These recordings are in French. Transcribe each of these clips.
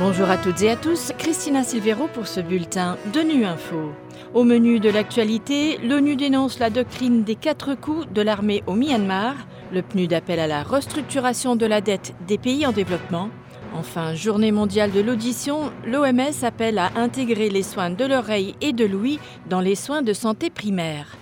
Bonjour à toutes et à tous, Christina Silvero pour ce bulletin de Nu Info. Au menu de l'actualité, l'ONU dénonce la doctrine des quatre coups de l'armée au Myanmar, le PNUD appelle à la restructuration de la dette des pays en développement. Enfin, journée mondiale de l'audition, l'OMS appelle à intégrer les soins de l'oreille et de l'ouïe dans les soins de santé primaire.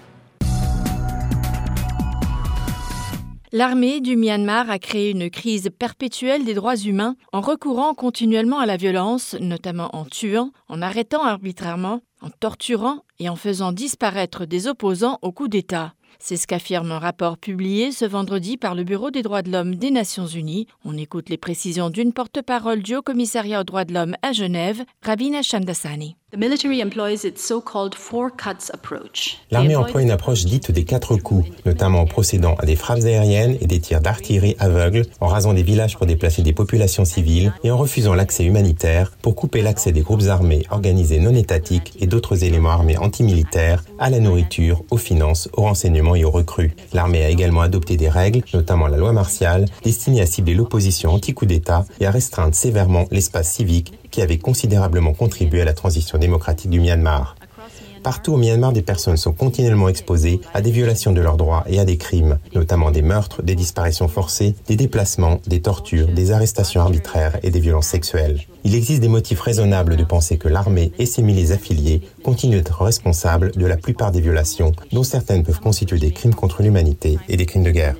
L'armée du Myanmar a créé une crise perpétuelle des droits humains en recourant continuellement à la violence, notamment en tuant, en arrêtant arbitrairement, en torturant et en faisant disparaître des opposants au coup d'État. C'est ce qu'affirme un rapport publié ce vendredi par le Bureau des droits de l'homme des Nations Unies. On écoute les précisions d'une porte-parole du Haut-Commissariat aux droits de l'homme à Genève, Rabina Shamdasani. L'armée emploie une approche dite des quatre coups, notamment en procédant à des frappes aériennes et des tirs d'artillerie aveugles, en rasant des villages pour déplacer des populations civiles et en refusant l'accès humanitaire pour couper l'accès des groupes armés organisés non étatiques et d'autres éléments armés antimilitaires à la nourriture, aux finances, aux renseignements et aux recrues. L'armée a également adopté des règles, notamment la loi martiale, destinées à cibler l'opposition anti-coup d'État et à restreindre sévèrement l'espace civique qui avait considérablement contribué à la transition démocratique du Myanmar. Partout au Myanmar, des personnes sont continuellement exposées à des violations de leurs droits et à des crimes, notamment des meurtres, des disparitions forcées, des déplacements, des tortures, des arrestations arbitraires et des violences sexuelles. Il existe des motifs raisonnables de penser que l'armée et ses milices affiliés continuent d'être responsables de la plupart des violations, dont certaines peuvent constituer des crimes contre l'humanité et des crimes de guerre.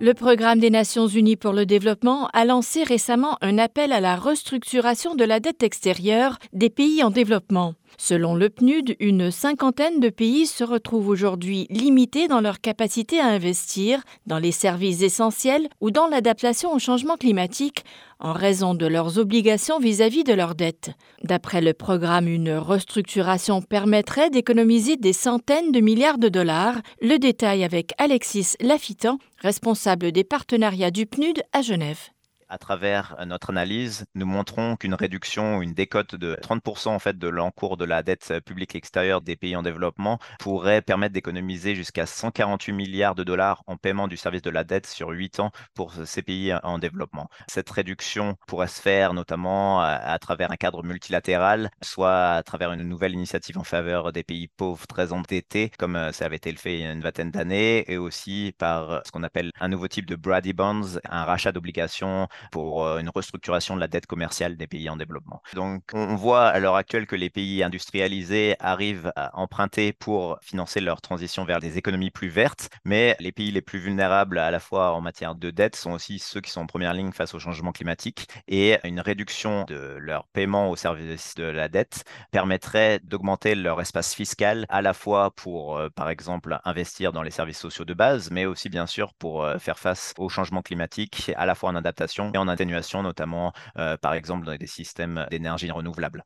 Le Programme des Nations Unies pour le développement a lancé récemment un appel à la restructuration de la dette extérieure des pays en développement. Selon le PNUD, une cinquantaine de pays se retrouvent aujourd'hui limités dans leur capacité à investir dans les services essentiels ou dans l'adaptation au changement climatique en raison de leurs obligations vis-à-vis de leurs dettes. D'après le programme, une restructuration permettrait d'économiser des centaines de milliards de dollars. Le détail avec Alexis Lafitan, responsable des partenariats du PNUD à Genève à travers euh, notre analyse, nous montrons qu'une réduction, une décote de 30% en fait de l'encours de la dette euh, publique extérieure des pays en développement pourrait permettre d'économiser jusqu'à 148 milliards de dollars en paiement du service de la dette sur 8 ans pour ces pays en développement. Cette réduction pourrait se faire notamment à, travers un cadre multilatéral, soit à travers une nouvelle initiative en faveur des pays pauvres très endettés, comme euh, ça avait été le fait il y a une vingtaine d'années, et aussi par ce qu'on appelle un nouveau type de Brady Bonds, un rachat d'obligations pour euh, une restructuration de la dette commerciale des pays en développement. Donc, on voit à l'heure actuelle que les pays industrialisés arrivent à emprunter pour financer leur transition vers des économies plus vertes, mais les pays les plus vulnérables à la fois en matière de dette sont aussi ceux qui sont en première ligne face au changement climatique et une réduction de leur paiement au service de la dette permettrait d'augmenter leur espace fiscal à la fois pour, euh, par exemple, investir dans les services sociaux de base, mais aussi bien sûr pour euh, faire face au changement climatique à la fois en adaptation et en atténuation, notamment euh, par exemple dans des systèmes d'énergie renouvelable.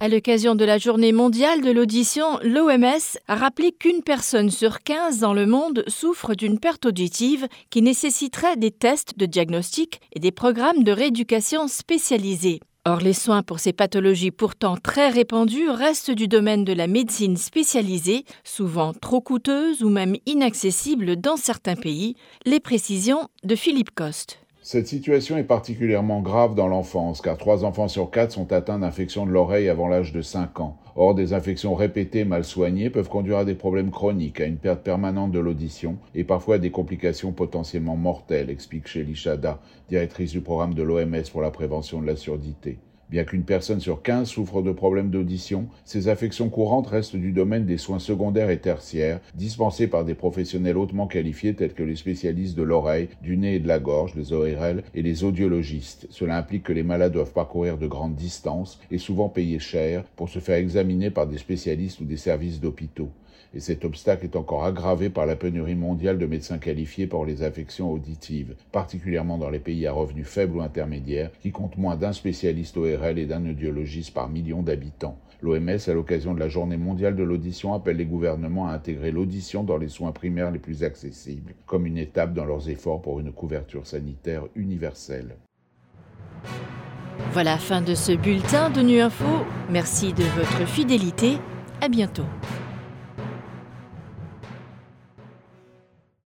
À l'occasion de la journée mondiale de l'audition, l'OMS a rappelé qu'une personne sur 15 dans le monde souffre d'une perte auditive qui nécessiterait des tests de diagnostic et des programmes de rééducation spécialisés. Or, les soins pour ces pathologies pourtant très répandues restent du domaine de la médecine spécialisée, souvent trop coûteuses ou même inaccessibles dans certains pays. Les précisions de Philippe Coste. Cette situation est particulièrement grave dans l'enfance, car trois enfants sur quatre sont atteints d'infections de l'oreille avant l'âge de 5 ans. Or, des infections répétées mal soignées peuvent conduire à des problèmes chroniques, à une perte permanente de l'audition et parfois à des complications potentiellement mortelles, explique Shelly Shada, directrice du programme de l'OMS pour la prévention de la surdité. Bien qu'une personne sur 15 souffre de problèmes d'audition, ces affections courantes restent du domaine des soins secondaires et tertiaires, dispensés par des professionnels hautement qualifiés tels que les spécialistes de l'oreille, du nez et de la gorge, les ORL, et les audiologistes. Cela implique que les malades doivent parcourir de grandes distances et souvent payer cher pour se faire examiner par des spécialistes ou des services d'hôpitaux et cet obstacle est encore aggravé par la pénurie mondiale de médecins qualifiés pour les affections auditives, particulièrement dans les pays à revenus faibles ou intermédiaires, qui comptent moins d'un spécialiste ORL et d'un audiologiste par million d'habitants. L'OMS, à l'occasion de la journée mondiale de l'audition, appelle les gouvernements à intégrer l'audition dans les soins primaires les plus accessibles, comme une étape dans leurs efforts pour une couverture sanitaire universelle. Voilà fin de ce bulletin de Nu Info. Merci de votre fidélité. À bientôt.